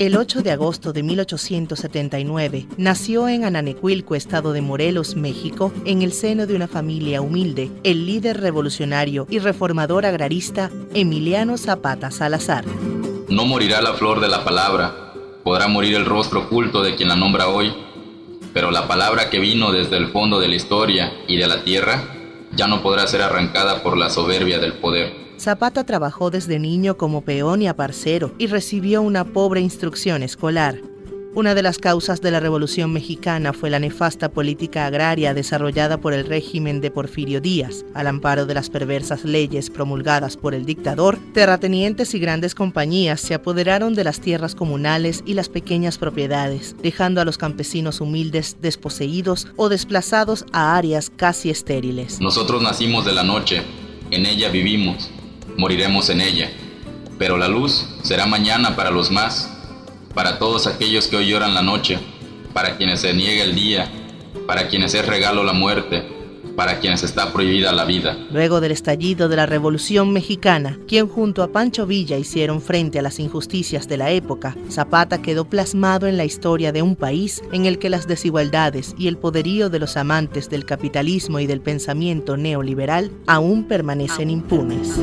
El 8 de agosto de 1879 nació en Ananecuilco, estado de Morelos, México, en el seno de una familia humilde, el líder revolucionario y reformador agrarista Emiliano Zapata Salazar. No morirá la flor de la palabra, podrá morir el rostro oculto de quien la nombra hoy, pero la palabra que vino desde el fondo de la historia y de la tierra ya no podrá ser arrancada por la soberbia del poder. Zapata trabajó desde niño como peón y aparcero y recibió una pobre instrucción escolar. Una de las causas de la Revolución Mexicana fue la nefasta política agraria desarrollada por el régimen de Porfirio Díaz, al amparo de las perversas leyes promulgadas por el dictador. Terratenientes y grandes compañías se apoderaron de las tierras comunales y las pequeñas propiedades, dejando a los campesinos humildes desposeídos o desplazados a áreas casi estériles. Nosotros nacimos de la noche, en ella vivimos moriremos en ella. Pero la luz será mañana para los más, para todos aquellos que hoy lloran la noche, para quienes se niega el día, para quienes es regalo la muerte, para quienes está prohibida la vida. Luego del estallido de la Revolución Mexicana, quien junto a Pancho Villa hicieron frente a las injusticias de la época, Zapata quedó plasmado en la historia de un país en el que las desigualdades y el poderío de los amantes del capitalismo y del pensamiento neoliberal aún permanecen impunes.